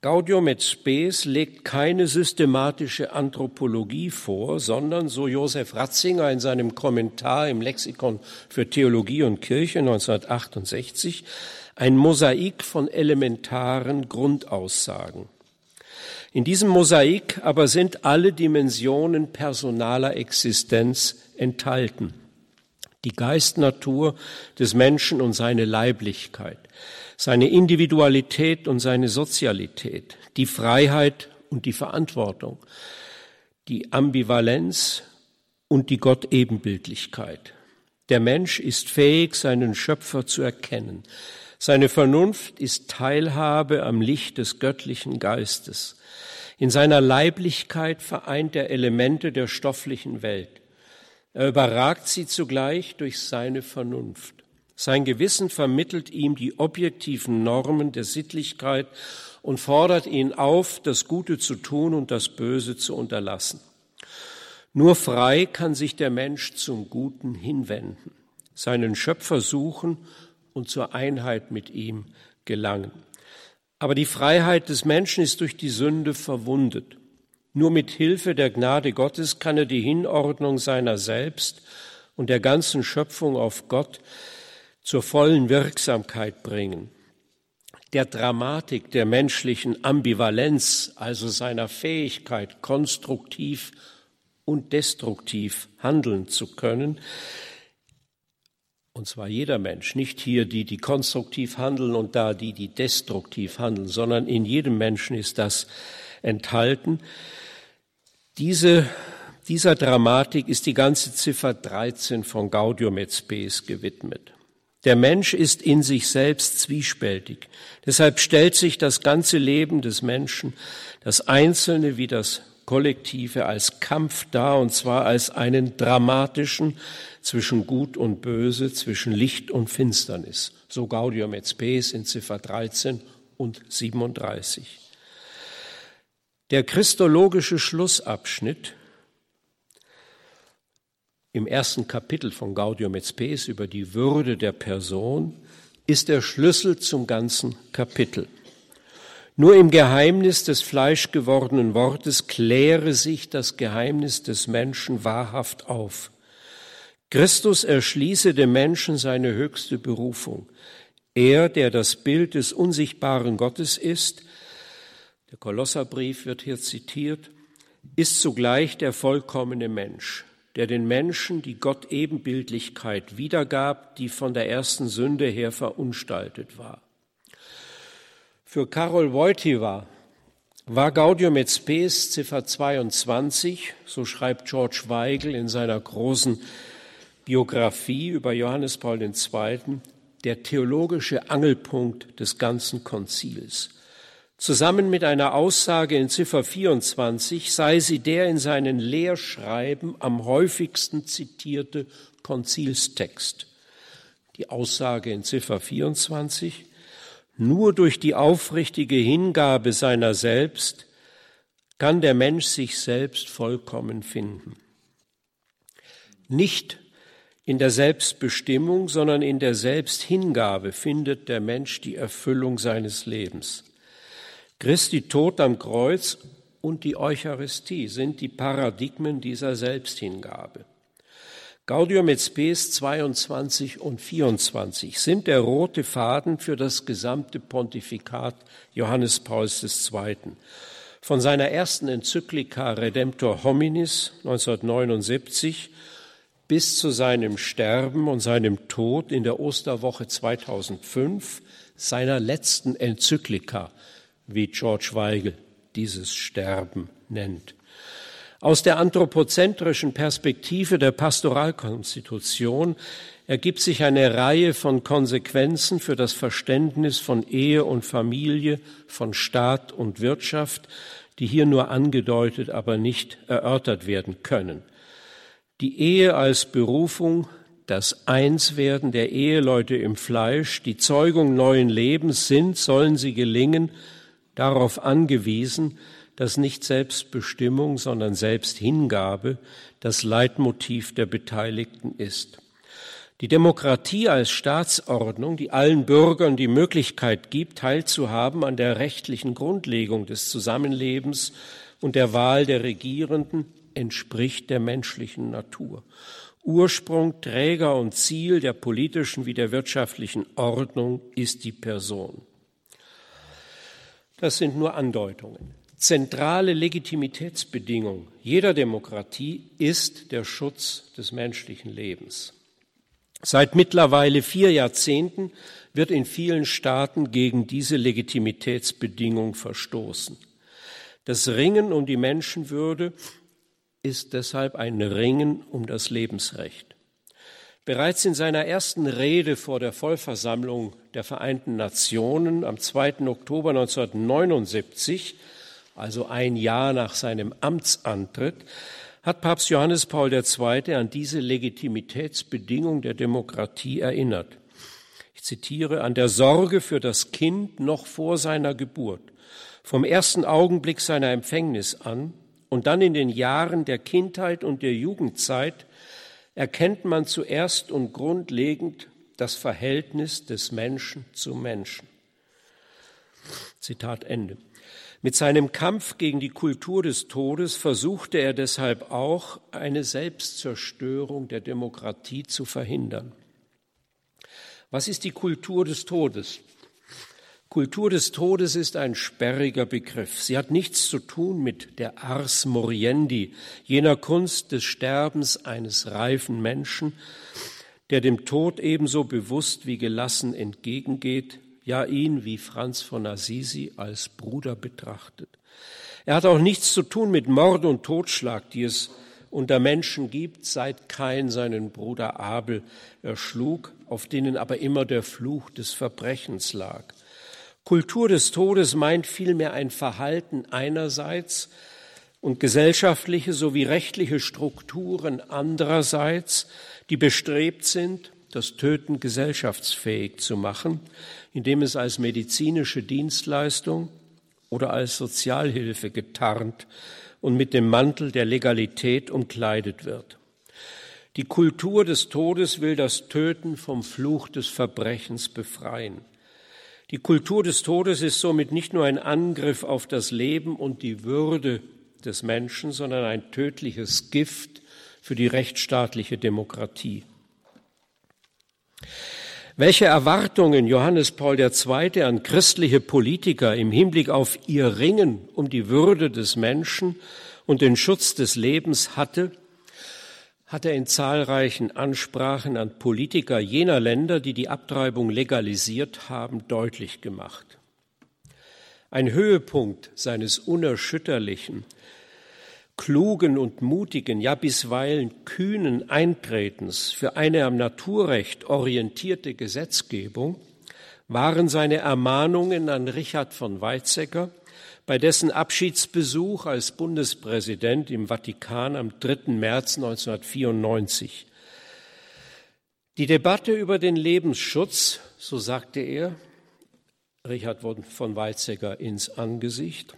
Gaudium et Spes legt keine systematische Anthropologie vor, sondern, so Josef Ratzinger in seinem Kommentar im Lexikon für Theologie und Kirche 1968, ein Mosaik von elementaren Grundaussagen. In diesem Mosaik aber sind alle Dimensionen personaler Existenz enthalten. Die Geistnatur des Menschen und seine Leiblichkeit, seine Individualität und seine Sozialität, die Freiheit und die Verantwortung, die Ambivalenz und die Gottebenbildlichkeit. Der Mensch ist fähig, seinen Schöpfer zu erkennen. Seine Vernunft ist Teilhabe am Licht des göttlichen Geistes. In seiner Leiblichkeit vereint er Elemente der stofflichen Welt. Er überragt sie zugleich durch seine Vernunft. Sein Gewissen vermittelt ihm die objektiven Normen der Sittlichkeit und fordert ihn auf, das Gute zu tun und das Böse zu unterlassen. Nur frei kann sich der Mensch zum Guten hinwenden, seinen Schöpfer suchen und zur Einheit mit ihm gelangen. Aber die Freiheit des Menschen ist durch die Sünde verwundet. Nur mit Hilfe der Gnade Gottes kann er die Hinordnung seiner selbst und der ganzen Schöpfung auf Gott zur vollen Wirksamkeit bringen. Der Dramatik der menschlichen Ambivalenz, also seiner Fähigkeit, konstruktiv und destruktiv handeln zu können, und zwar jeder Mensch, nicht hier die, die konstruktiv handeln und da die, die destruktiv handeln, sondern in jedem Menschen ist das enthalten. Diese Dieser Dramatik ist die ganze Ziffer 13 von Gaudium et Spes gewidmet. Der Mensch ist in sich selbst zwiespältig. Deshalb stellt sich das ganze Leben des Menschen, das Einzelne wie das Kollektive, als Kampf dar, und zwar als einen dramatischen zwischen Gut und Böse, zwischen Licht und Finsternis. So Gaudium et Spes in Ziffer 13 und 37. Der christologische Schlussabschnitt im ersten Kapitel von Gaudium et Spes über die Würde der Person ist der Schlüssel zum ganzen Kapitel. Nur im Geheimnis des fleischgewordenen Wortes kläre sich das Geheimnis des Menschen wahrhaft auf. Christus erschließe dem Menschen seine höchste Berufung. Er, der das Bild des unsichtbaren Gottes ist, der Kolosserbrief wird hier zitiert, ist zugleich der vollkommene Mensch der den Menschen die Gott-Ebenbildlichkeit wiedergab, die von der ersten Sünde her verunstaltet war. Für Karol Wojtyła war Gaudium et Spes Ziffer 22, so schreibt George Weigel in seiner großen Biografie über Johannes Paul II., der theologische Angelpunkt des ganzen Konzils. Zusammen mit einer Aussage in Ziffer 24 sei sie der in seinen Lehrschreiben am häufigsten zitierte Konzilstext. Die Aussage in Ziffer 24, nur durch die aufrichtige Hingabe seiner selbst kann der Mensch sich selbst vollkommen finden. Nicht in der Selbstbestimmung, sondern in der Selbsthingabe findet der Mensch die Erfüllung seines Lebens. Christi Tod am Kreuz und die Eucharistie sind die Paradigmen dieser Selbsthingabe. Gaudium et Spes 22 und 24 sind der rote Faden für das gesamte Pontifikat Johannes Pauls II. Von seiner ersten Enzyklika Redemptor Hominis 1979 bis zu seinem Sterben und seinem Tod in der Osterwoche 2005, seiner letzten Enzyklika wie George Weigel dieses Sterben nennt. Aus der anthropozentrischen Perspektive der Pastoralkonstitution ergibt sich eine Reihe von Konsequenzen für das Verständnis von Ehe und Familie, von Staat und Wirtschaft, die hier nur angedeutet, aber nicht erörtert werden können. Die Ehe als Berufung, das Einswerden der Eheleute im Fleisch, die Zeugung neuen Lebens sind, sollen sie gelingen, darauf angewiesen, dass nicht Selbstbestimmung, sondern Selbsthingabe das Leitmotiv der Beteiligten ist. Die Demokratie als Staatsordnung, die allen Bürgern die Möglichkeit gibt, teilzuhaben an der rechtlichen Grundlegung des Zusammenlebens und der Wahl der Regierenden, entspricht der menschlichen Natur. Ursprung, Träger und Ziel der politischen wie der wirtschaftlichen Ordnung ist die Person. Das sind nur Andeutungen. Zentrale Legitimitätsbedingung jeder Demokratie ist der Schutz des menschlichen Lebens. Seit mittlerweile vier Jahrzehnten wird in vielen Staaten gegen diese Legitimitätsbedingung verstoßen. Das Ringen um die Menschenwürde ist deshalb ein Ringen um das Lebensrecht. Bereits in seiner ersten Rede vor der Vollversammlung der Vereinten Nationen am 2. Oktober 1979, also ein Jahr nach seinem Amtsantritt, hat Papst Johannes Paul II. an diese Legitimitätsbedingung der Demokratie erinnert. Ich zitiere, an der Sorge für das Kind noch vor seiner Geburt, vom ersten Augenblick seiner Empfängnis an und dann in den Jahren der Kindheit und der Jugendzeit erkennt man zuerst und grundlegend das Verhältnis des Menschen zum Menschen. Zitat Ende. Mit seinem Kampf gegen die Kultur des Todes versuchte er deshalb auch, eine Selbstzerstörung der Demokratie zu verhindern. Was ist die Kultur des Todes? Kultur des Todes ist ein sperriger Begriff. Sie hat nichts zu tun mit der Ars Moriendi, jener Kunst des Sterbens eines reifen Menschen, der dem Tod ebenso bewusst wie gelassen entgegengeht, ja ihn wie Franz von Assisi als Bruder betrachtet. Er hat auch nichts zu tun mit Mord und Totschlag, die es unter Menschen gibt, seit Kain seinen Bruder Abel erschlug, auf denen aber immer der Fluch des Verbrechens lag. Kultur des Todes meint vielmehr ein Verhalten einerseits und gesellschaftliche sowie rechtliche Strukturen andererseits, die bestrebt sind, das Töten gesellschaftsfähig zu machen, indem es als medizinische Dienstleistung oder als Sozialhilfe getarnt und mit dem Mantel der Legalität umkleidet wird. Die Kultur des Todes will das Töten vom Fluch des Verbrechens befreien. Die Kultur des Todes ist somit nicht nur ein Angriff auf das Leben und die Würde des Menschen, sondern ein tödliches Gift für die rechtsstaatliche Demokratie. Welche Erwartungen Johannes Paul II. an christliche Politiker im Hinblick auf ihr Ringen um die Würde des Menschen und den Schutz des Lebens hatte, hat er in zahlreichen Ansprachen an Politiker jener Länder, die die Abtreibung legalisiert haben, deutlich gemacht. Ein Höhepunkt seines unerschütterlichen, klugen und mutigen, ja bisweilen kühnen Eintretens für eine am Naturrecht orientierte Gesetzgebung waren seine Ermahnungen an Richard von Weizsäcker, bei dessen Abschiedsbesuch als Bundespräsident im Vatikan am 3. März 1994. Die Debatte über den Lebensschutz, so sagte er, Richard von Weizsäcker ins Angesicht,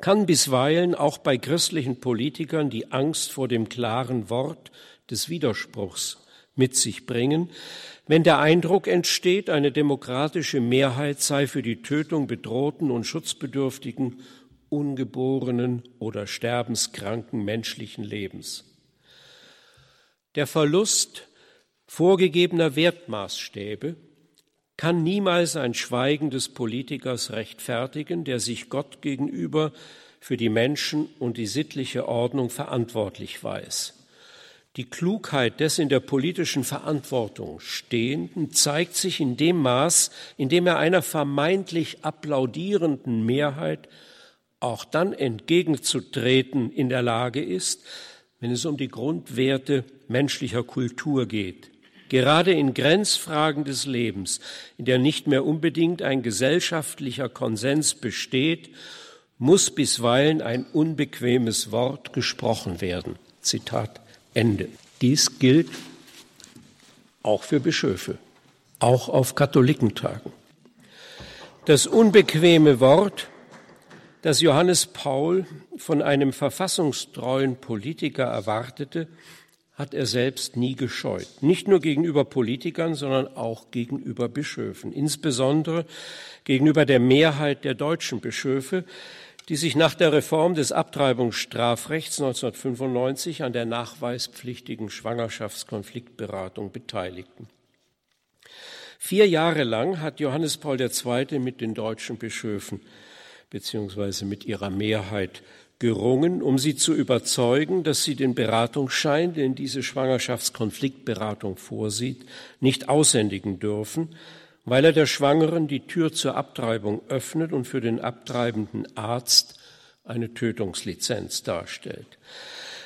kann bisweilen auch bei christlichen Politikern die Angst vor dem klaren Wort des Widerspruchs mit sich bringen, wenn der Eindruck entsteht, eine demokratische Mehrheit sei für die Tötung bedrohten und schutzbedürftigen, ungeborenen oder sterbenskranken menschlichen Lebens. Der Verlust vorgegebener Wertmaßstäbe kann niemals ein Schweigen des Politikers rechtfertigen, der sich Gott gegenüber für die Menschen und die sittliche Ordnung verantwortlich weiß. Die Klugheit des in der politischen Verantwortung Stehenden zeigt sich in dem Maß, in dem er einer vermeintlich applaudierenden Mehrheit auch dann entgegenzutreten in der Lage ist, wenn es um die Grundwerte menschlicher Kultur geht, Gerade in Grenzfragen des Lebens, in der nicht mehr unbedingt ein gesellschaftlicher Konsens besteht, muss bisweilen ein unbequemes Wort gesprochen werden. Zitat Ende. Dies gilt auch für Bischöfe, auch auf Katholikentagen. Das unbequeme Wort, das Johannes Paul von einem verfassungstreuen Politiker erwartete, hat er selbst nie gescheut. Nicht nur gegenüber Politikern, sondern auch gegenüber Bischöfen, insbesondere gegenüber der Mehrheit der deutschen Bischöfe, die sich nach der Reform des Abtreibungsstrafrechts 1995 an der nachweispflichtigen Schwangerschaftskonfliktberatung beteiligten. Vier Jahre lang hat Johannes Paul II. mit den deutschen Bischöfen beziehungsweise mit ihrer Mehrheit gerungen, um sie zu überzeugen, dass sie den Beratungsschein, den diese Schwangerschaftskonfliktberatung vorsieht, nicht aushändigen dürfen, weil er der Schwangeren die Tür zur Abtreibung öffnet und für den abtreibenden Arzt eine Tötungslizenz darstellt.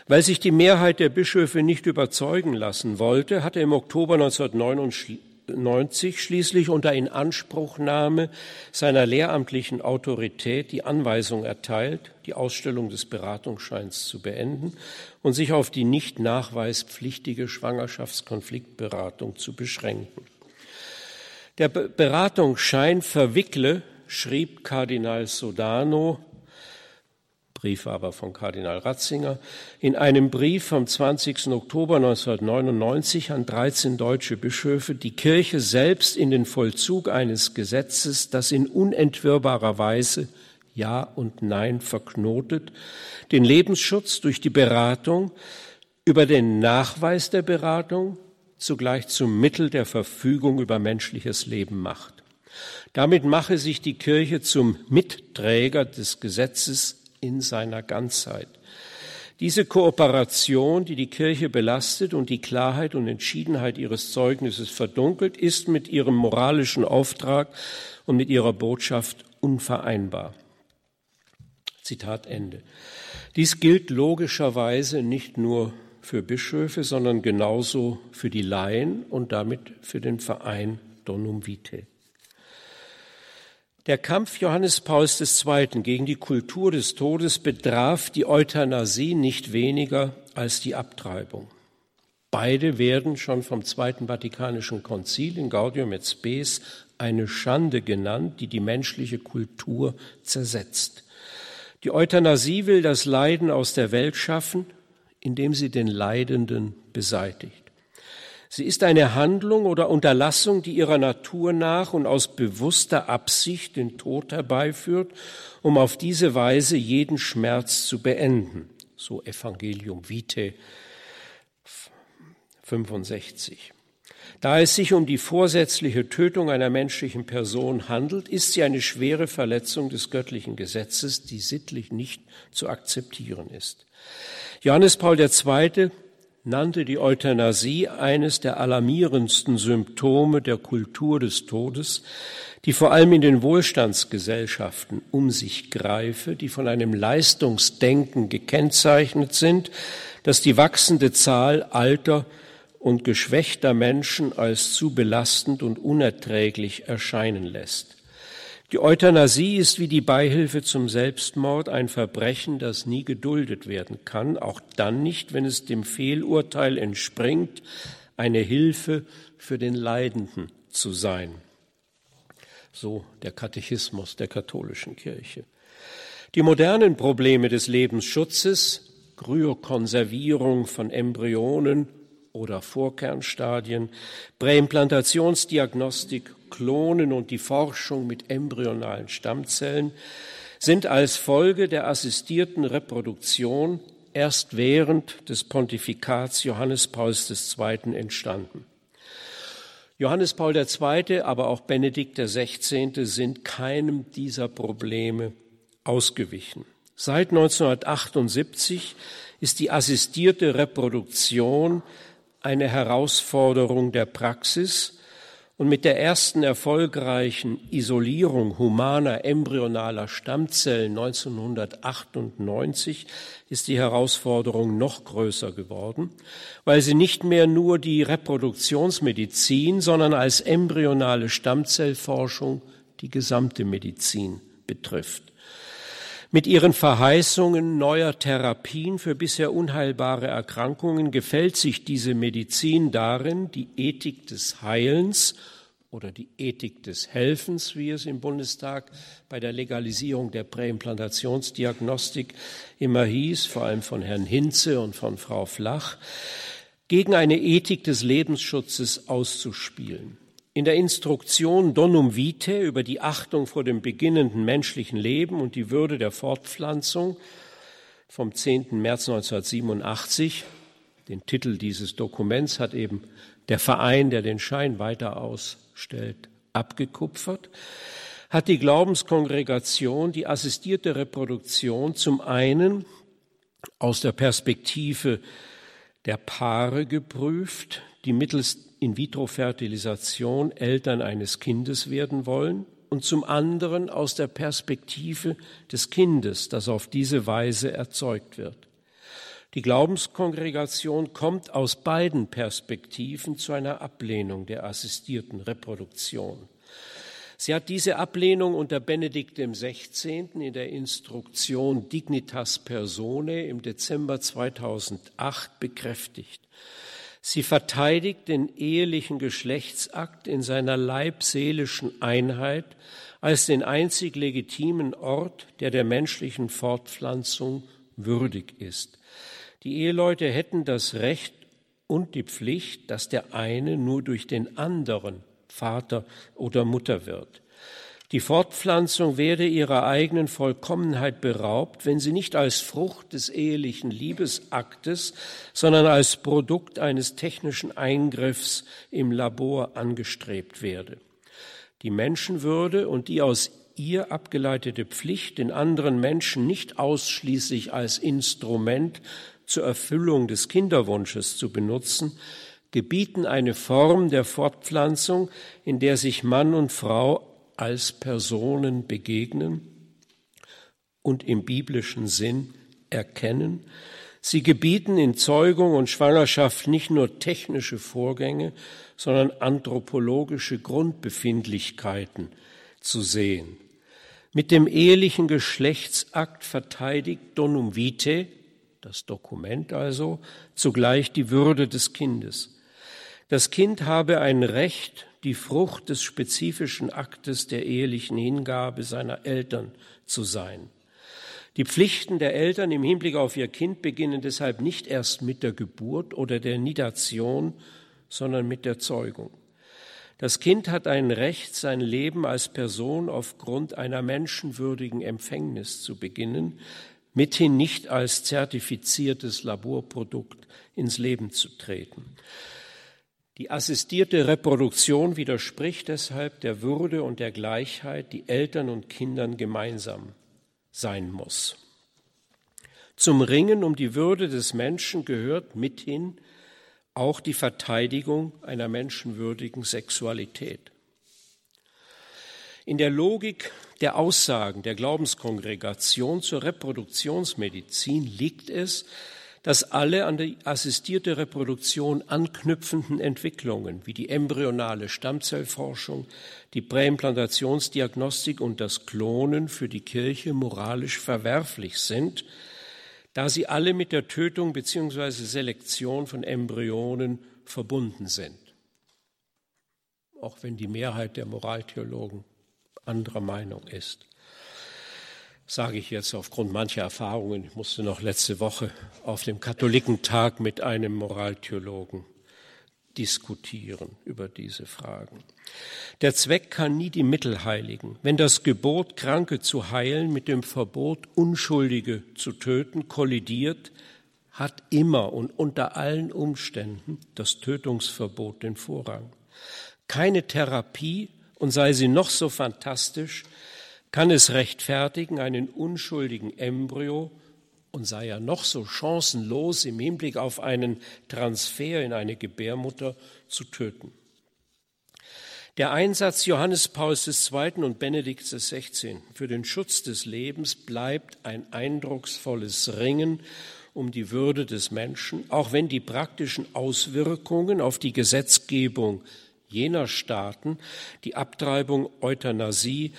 Weil sich die Mehrheit der Bischöfe nicht überzeugen lassen wollte, hat er im Oktober 1999 1990 schließlich unter Inanspruchnahme seiner lehramtlichen Autorität die Anweisung erteilt, die Ausstellung des Beratungsscheins zu beenden und sich auf die nicht nachweispflichtige Schwangerschaftskonfliktberatung zu beschränken. Der Beratungsschein verwickle, schrieb Kardinal Sodano Brief aber von Kardinal Ratzinger, in einem Brief vom 20. Oktober 1999 an 13 deutsche Bischöfe die Kirche selbst in den Vollzug eines Gesetzes, das in unentwirrbarer Weise Ja und Nein verknotet, den Lebensschutz durch die Beratung über den Nachweis der Beratung zugleich zum Mittel der Verfügung über menschliches Leben macht. Damit mache sich die Kirche zum Mitträger des Gesetzes in seiner Ganzheit. Diese Kooperation, die die Kirche belastet und die Klarheit und Entschiedenheit ihres Zeugnisses verdunkelt, ist mit ihrem moralischen Auftrag und mit ihrer Botschaft unvereinbar. Zitat Ende. Dies gilt logischerweise nicht nur für Bischöfe, sondern genauso für die Laien und damit für den Verein Donum Vitae. Der Kampf Johannes Pauls II. gegen die Kultur des Todes betraf die Euthanasie nicht weniger als die Abtreibung. Beide werden schon vom Zweiten Vatikanischen Konzil in Gaudium et Spes eine Schande genannt, die die menschliche Kultur zersetzt. Die Euthanasie will das Leiden aus der Welt schaffen, indem sie den Leidenden beseitigt. Sie ist eine Handlung oder Unterlassung, die ihrer Natur nach und aus bewusster Absicht den Tod herbeiführt, um auf diese Weise jeden Schmerz zu beenden. So Evangelium Vitae 65. Da es sich um die vorsätzliche Tötung einer menschlichen Person handelt, ist sie eine schwere Verletzung des göttlichen Gesetzes, die sittlich nicht zu akzeptieren ist. Johannes Paul II nannte die Euthanasie eines der alarmierendsten Symptome der Kultur des Todes, die vor allem in den Wohlstandsgesellschaften um sich greife, die von einem Leistungsdenken gekennzeichnet sind, das die wachsende Zahl alter und geschwächter Menschen als zu belastend und unerträglich erscheinen lässt. Die Euthanasie ist wie die Beihilfe zum Selbstmord ein Verbrechen, das nie geduldet werden kann, auch dann nicht, wenn es dem Fehlurteil entspringt, eine Hilfe für den Leidenden zu sein. So der Katechismus der katholischen Kirche. Die modernen Probleme des Lebensschutzes, Kryokonservierung von Embryonen oder Vorkernstadien, Präimplantationsdiagnostik, Klonen und die Forschung mit embryonalen Stammzellen sind als Folge der assistierten Reproduktion erst während des Pontifikats Johannes Pauls II. entstanden. Johannes Paul II., aber auch Benedikt XVI. sind keinem dieser Probleme ausgewichen. Seit 1978 ist die assistierte Reproduktion eine Herausforderung der Praxis und mit der ersten erfolgreichen Isolierung humaner embryonaler Stammzellen 1998 ist die Herausforderung noch größer geworden, weil sie nicht mehr nur die Reproduktionsmedizin, sondern als embryonale Stammzellforschung die gesamte Medizin betrifft. Mit ihren Verheißungen neuer Therapien für bisher unheilbare Erkrankungen gefällt sich diese Medizin darin, die Ethik des Heilens oder die Ethik des Helfens, wie es im Bundestag bei der Legalisierung der Präimplantationsdiagnostik immer hieß, vor allem von Herrn Hinze und von Frau Flach, gegen eine Ethik des Lebensschutzes auszuspielen. In der Instruktion Donum Vitae über die Achtung vor dem beginnenden menschlichen Leben und die Würde der Fortpflanzung vom 10. März 1987, den Titel dieses Dokuments hat eben der Verein, der den Schein weiter ausstellt, abgekupfert, hat die Glaubenskongregation die assistierte Reproduktion zum einen aus der Perspektive der Paare geprüft, die mittels in-vitro-Fertilisation Eltern eines Kindes werden wollen und zum anderen aus der Perspektive des Kindes, das auf diese Weise erzeugt wird. Die Glaubenskongregation kommt aus beiden Perspektiven zu einer Ablehnung der assistierten Reproduktion. Sie hat diese Ablehnung unter Benedikt XVI. in der Instruktion Dignitas Personae im Dezember 2008 bekräftigt. Sie verteidigt den ehelichen Geschlechtsakt in seiner leibseelischen Einheit als den einzig legitimen Ort, der der menschlichen Fortpflanzung würdig ist. Die Eheleute hätten das Recht und die Pflicht, dass der eine nur durch den anderen Vater oder Mutter wird. Die Fortpflanzung werde ihrer eigenen Vollkommenheit beraubt, wenn sie nicht als Frucht des ehelichen Liebesaktes, sondern als Produkt eines technischen Eingriffs im Labor angestrebt werde. Die Menschenwürde und die aus ihr abgeleitete Pflicht, den anderen Menschen nicht ausschließlich als Instrument zur Erfüllung des Kinderwunsches zu benutzen, gebieten eine Form der Fortpflanzung, in der sich Mann und Frau als Personen begegnen und im biblischen Sinn erkennen. Sie gebieten in Zeugung und Schwangerschaft nicht nur technische Vorgänge, sondern anthropologische Grundbefindlichkeiten zu sehen. Mit dem ehelichen Geschlechtsakt verteidigt Donum Vitae, das Dokument also, zugleich die Würde des Kindes. Das Kind habe ein Recht, die Frucht des spezifischen Aktes der ehelichen Hingabe seiner Eltern zu sein. Die Pflichten der Eltern im Hinblick auf ihr Kind beginnen deshalb nicht erst mit der Geburt oder der Nidation, sondern mit der Zeugung. Das Kind hat ein Recht, sein Leben als Person aufgrund einer menschenwürdigen Empfängnis zu beginnen, mithin nicht als zertifiziertes Laborprodukt ins Leben zu treten. Die assistierte Reproduktion widerspricht deshalb der Würde und der Gleichheit, die Eltern und Kindern gemeinsam sein muss. Zum Ringen um die Würde des Menschen gehört mithin auch die Verteidigung einer menschenwürdigen Sexualität. In der Logik der Aussagen der Glaubenskongregation zur Reproduktionsmedizin liegt es, dass alle an die assistierte Reproduktion anknüpfenden Entwicklungen wie die embryonale Stammzellforschung, die Präimplantationsdiagnostik und das Klonen für die Kirche moralisch verwerflich sind, da sie alle mit der Tötung bzw. Selektion von Embryonen verbunden sind. Auch wenn die Mehrheit der Moraltheologen anderer Meinung ist. Sage ich jetzt aufgrund mancher Erfahrungen. Ich musste noch letzte Woche auf dem Katholikentag mit einem Moraltheologen diskutieren über diese Fragen. Der Zweck kann nie die Mittel heiligen. Wenn das Gebot, Kranke zu heilen, mit dem Verbot, Unschuldige zu töten, kollidiert, hat immer und unter allen Umständen das Tötungsverbot den Vorrang. Keine Therapie, und sei sie noch so fantastisch, kann es rechtfertigen, einen unschuldigen Embryo und sei er noch so chancenlos im Hinblick auf einen Transfer in eine Gebärmutter zu töten. Der Einsatz Johannes Pauls II. und Benedikts XVI. für den Schutz des Lebens bleibt ein eindrucksvolles Ringen um die Würde des Menschen, auch wenn die praktischen Auswirkungen auf die Gesetzgebung jener Staaten, die Abtreibung, Euthanasie,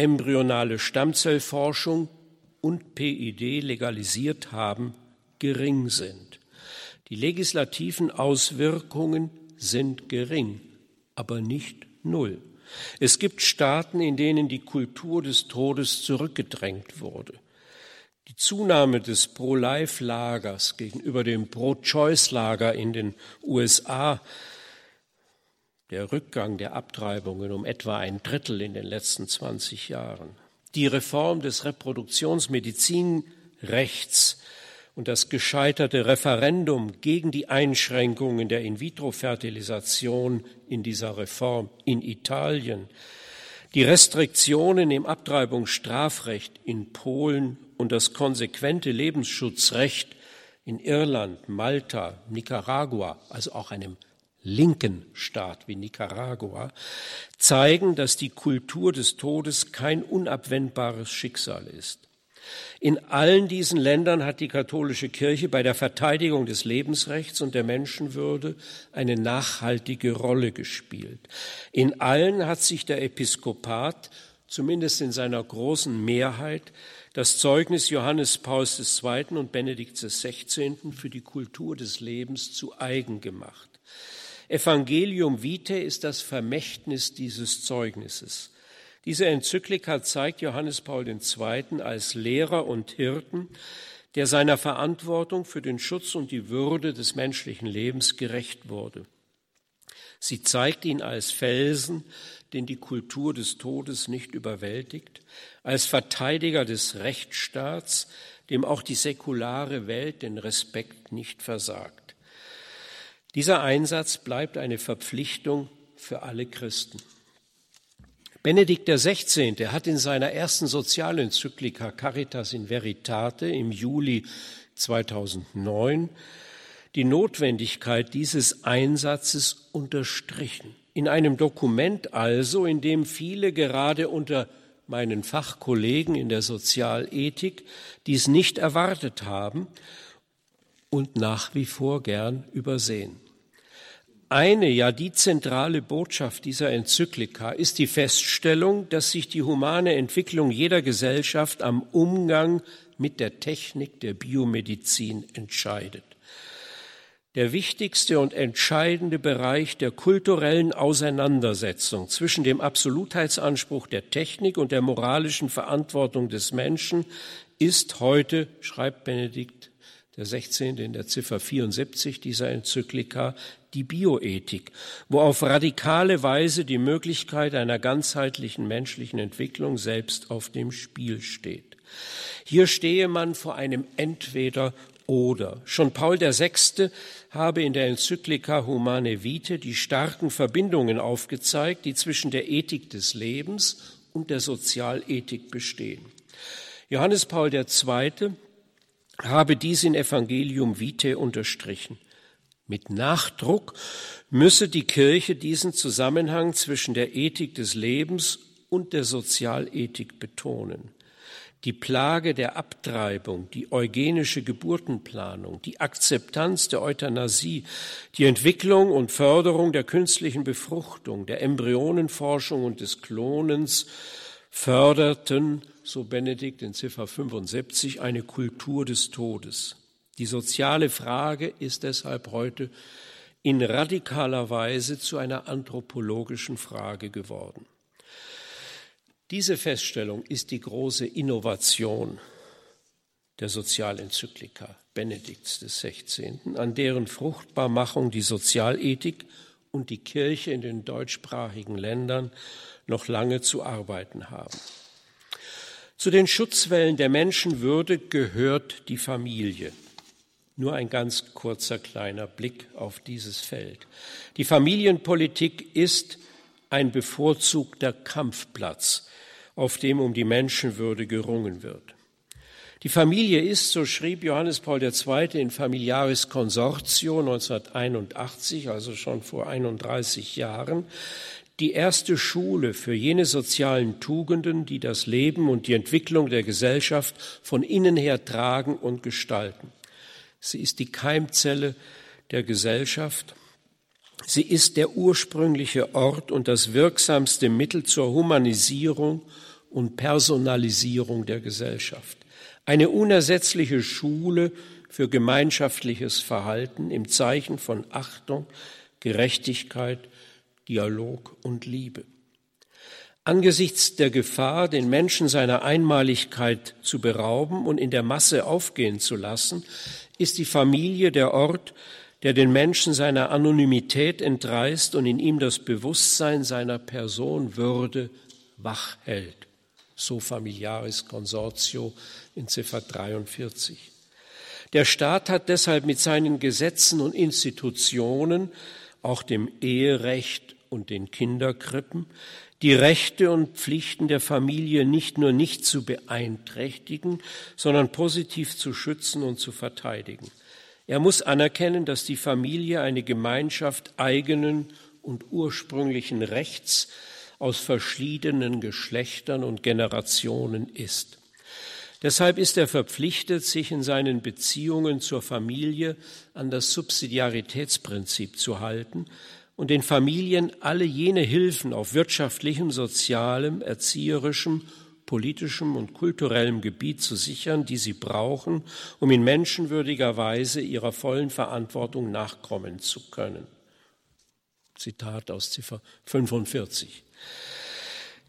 embryonale Stammzellforschung und PID legalisiert haben, gering sind. Die legislativen Auswirkungen sind gering, aber nicht null. Es gibt Staaten, in denen die Kultur des Todes zurückgedrängt wurde. Die Zunahme des Pro-Life-Lagers gegenüber dem Pro-Choice-Lager in den USA, der Rückgang der Abtreibungen um etwa ein Drittel in den letzten 20 Jahren, die Reform des Reproduktionsmedizinrechts und das gescheiterte Referendum gegen die Einschränkungen der In-vitro-Fertilisation in dieser Reform in Italien, die Restriktionen im Abtreibungsstrafrecht in Polen und das konsequente Lebensschutzrecht in Irland, Malta, Nicaragua, also auch einem linken Staat wie Nicaragua, zeigen, dass die Kultur des Todes kein unabwendbares Schicksal ist. In allen diesen Ländern hat die katholische Kirche bei der Verteidigung des Lebensrechts und der Menschenwürde eine nachhaltige Rolle gespielt. In allen hat sich der Episkopat, zumindest in seiner großen Mehrheit, das Zeugnis Johannes Pauls II. und Benedikts XVI. für die Kultur des Lebens zu eigen gemacht. Evangelium Vitae ist das Vermächtnis dieses Zeugnisses. Diese Enzyklika zeigt Johannes Paul II. als Lehrer und Hirten, der seiner Verantwortung für den Schutz und die Würde des menschlichen Lebens gerecht wurde. Sie zeigt ihn als Felsen, den die Kultur des Todes nicht überwältigt, als Verteidiger des Rechtsstaats, dem auch die säkulare Welt den Respekt nicht versagt. Dieser Einsatz bleibt eine Verpflichtung für alle Christen. Benedikt XVI. hat in seiner ersten Sozialenzyklika Caritas in Veritate im Juli 2009 die Notwendigkeit dieses Einsatzes unterstrichen. In einem Dokument also, in dem viele gerade unter meinen Fachkollegen in der Sozialethik dies nicht erwartet haben und nach wie vor gern übersehen. Eine, ja die zentrale Botschaft dieser Enzyklika ist die Feststellung, dass sich die humane Entwicklung jeder Gesellschaft am Umgang mit der Technik der Biomedizin entscheidet. Der wichtigste und entscheidende Bereich der kulturellen Auseinandersetzung zwischen dem Absolutheitsanspruch der Technik und der moralischen Verantwortung des Menschen ist heute, schreibt Benedikt der 16. in der Ziffer 74 dieser Enzyklika, die Bioethik, wo auf radikale Weise die Möglichkeit einer ganzheitlichen menschlichen Entwicklung selbst auf dem Spiel steht. Hier stehe man vor einem Entweder oder. Schon Paul VI. habe in der Enzyklika Humane Vitae die starken Verbindungen aufgezeigt, die zwischen der Ethik des Lebens und der Sozialethik bestehen. Johannes Paul II habe dies in Evangelium Vitae unterstrichen. Mit Nachdruck müsse die Kirche diesen Zusammenhang zwischen der Ethik des Lebens und der Sozialethik betonen. Die Plage der Abtreibung, die eugenische Geburtenplanung, die Akzeptanz der Euthanasie, die Entwicklung und Förderung der künstlichen Befruchtung, der Embryonenforschung und des Klonens förderten so Benedikt in Ziffer 75, eine Kultur des Todes. Die soziale Frage ist deshalb heute in radikaler Weise zu einer anthropologischen Frage geworden. Diese Feststellung ist die große Innovation der Sozialenzyklika Benedikts des 16., an deren Fruchtbarmachung die Sozialethik und die Kirche in den deutschsprachigen Ländern noch lange zu arbeiten haben. Zu den Schutzwellen der Menschenwürde gehört die Familie. Nur ein ganz kurzer kleiner Blick auf dieses Feld. Die Familienpolitik ist ein bevorzugter Kampfplatz, auf dem um die Menschenwürde gerungen wird. Die Familie ist, so schrieb Johannes Paul II. in Familiaris Consortio 1981, also schon vor 31 Jahren, die erste Schule für jene sozialen Tugenden, die das Leben und die Entwicklung der Gesellschaft von innen her tragen und gestalten. Sie ist die Keimzelle der Gesellschaft. Sie ist der ursprüngliche Ort und das wirksamste Mittel zur Humanisierung und Personalisierung der Gesellschaft. Eine unersetzliche Schule für gemeinschaftliches Verhalten im Zeichen von Achtung, Gerechtigkeit Dialog und Liebe. Angesichts der Gefahr, den Menschen seiner Einmaligkeit zu berauben und in der Masse aufgehen zu lassen, ist die Familie der Ort, der den Menschen seiner Anonymität entreißt und in ihm das Bewusstsein seiner Person Würde wach hält. So Familiaris Consortio in Ziffer 43. Der Staat hat deshalb mit seinen Gesetzen und Institutionen, auch dem Eherecht und den Kinderkrippen, die Rechte und Pflichten der Familie nicht nur nicht zu beeinträchtigen, sondern positiv zu schützen und zu verteidigen. Er muss anerkennen, dass die Familie eine Gemeinschaft eigenen und ursprünglichen Rechts aus verschiedenen Geschlechtern und Generationen ist. Deshalb ist er verpflichtet, sich in seinen Beziehungen zur Familie an das Subsidiaritätsprinzip zu halten, und den Familien alle jene Hilfen auf wirtschaftlichem, sozialem, erzieherischem, politischem und kulturellem Gebiet zu sichern, die sie brauchen, um in menschenwürdiger Weise ihrer vollen Verantwortung nachkommen zu können. Zitat aus Ziffer 45.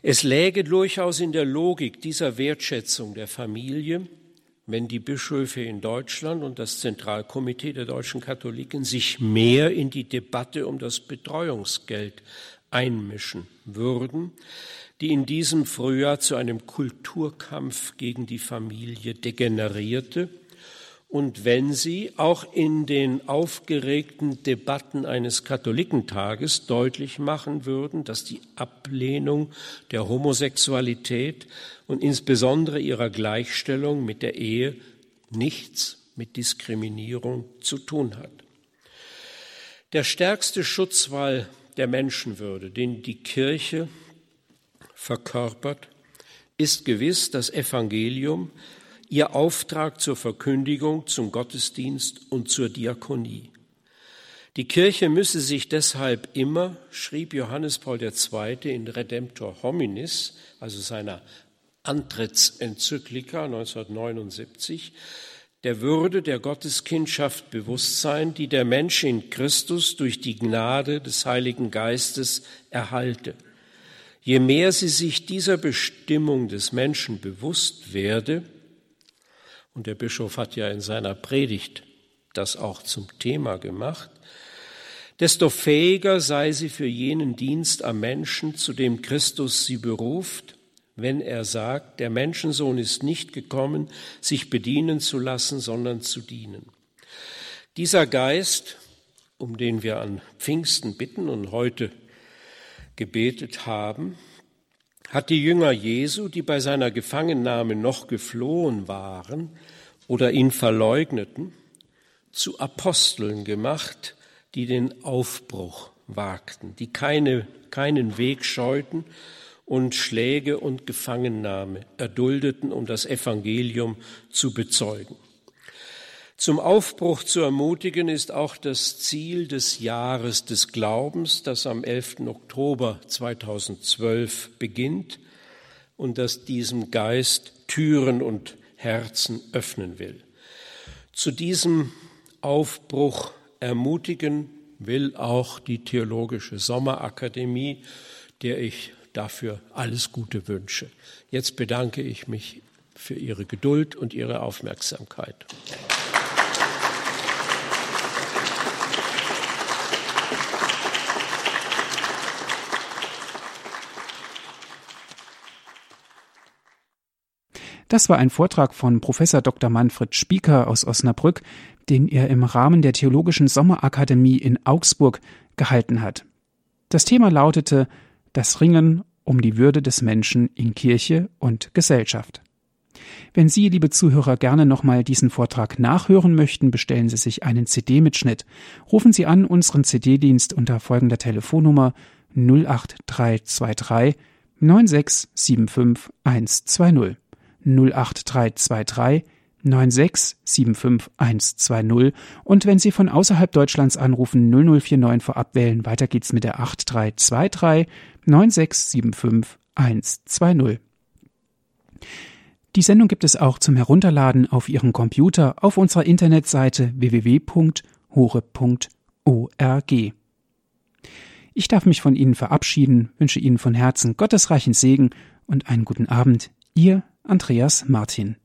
Es läge durchaus in der Logik dieser Wertschätzung der Familie, wenn die Bischöfe in Deutschland und das Zentralkomitee der deutschen Katholiken sich mehr in die Debatte um das Betreuungsgeld einmischen würden, die in diesem Frühjahr zu einem Kulturkampf gegen die Familie degenerierte und wenn sie auch in den aufgeregten Debatten eines Katholikentages deutlich machen würden, dass die Ablehnung der Homosexualität und insbesondere ihrer Gleichstellung mit der Ehe nichts mit Diskriminierung zu tun hat. Der stärkste Schutzwall der Menschenwürde, den die Kirche verkörpert, ist gewiss das Evangelium, ihr Auftrag zur Verkündigung, zum Gottesdienst und zur Diakonie. Die Kirche müsse sich deshalb immer, schrieb Johannes Paul II. in Redemptor Hominis, also seiner Antrittsenzyklika 1979, der Würde der Gotteskindschaft bewusst sein, die der Mensch in Christus durch die Gnade des Heiligen Geistes erhalte. Je mehr sie sich dieser Bestimmung des Menschen bewusst werde, und der Bischof hat ja in seiner Predigt das auch zum Thema gemacht, desto fähiger sei sie für jenen Dienst am Menschen, zu dem Christus sie beruft, wenn er sagt, der Menschensohn ist nicht gekommen, sich bedienen zu lassen, sondern zu dienen. Dieser Geist, um den wir an Pfingsten bitten und heute gebetet haben, hat die Jünger Jesu, die bei seiner Gefangennahme noch geflohen waren oder ihn verleugneten, zu Aposteln gemacht, die den Aufbruch wagten, die keine, keinen Weg scheuten und Schläge und Gefangennahme erduldeten, um das Evangelium zu bezeugen. Zum Aufbruch zu ermutigen ist auch das Ziel des Jahres des Glaubens, das am 11. Oktober 2012 beginnt und das diesem Geist Türen und Herzen öffnen will. Zu diesem Aufbruch ermutigen will auch die Theologische Sommerakademie, der ich dafür alles Gute wünsche. Jetzt bedanke ich mich für Ihre Geduld und Ihre Aufmerksamkeit. Das war ein Vortrag von Professor Dr. Manfred Spieker aus Osnabrück, den er im Rahmen der Theologischen Sommerakademie in Augsburg gehalten hat. Das Thema lautete Das Ringen um die Würde des Menschen in Kirche und Gesellschaft. Wenn Sie, liebe Zuhörer, gerne nochmal diesen Vortrag nachhören möchten, bestellen Sie sich einen CD-Mitschnitt. Rufen Sie an unseren CD-Dienst unter folgender Telefonnummer 08323 9675120. 08323 9675120 und wenn Sie von außerhalb Deutschlands anrufen 0049 vorab wählen. Weiter geht's mit der 8323 9675120. Die Sendung gibt es auch zum Herunterladen auf Ihrem Computer auf unserer Internetseite www.hore.org. Ich darf mich von Ihnen verabschieden, wünsche Ihnen von Herzen gottesreichen Segen und einen guten Abend. Ihr Andreas Martin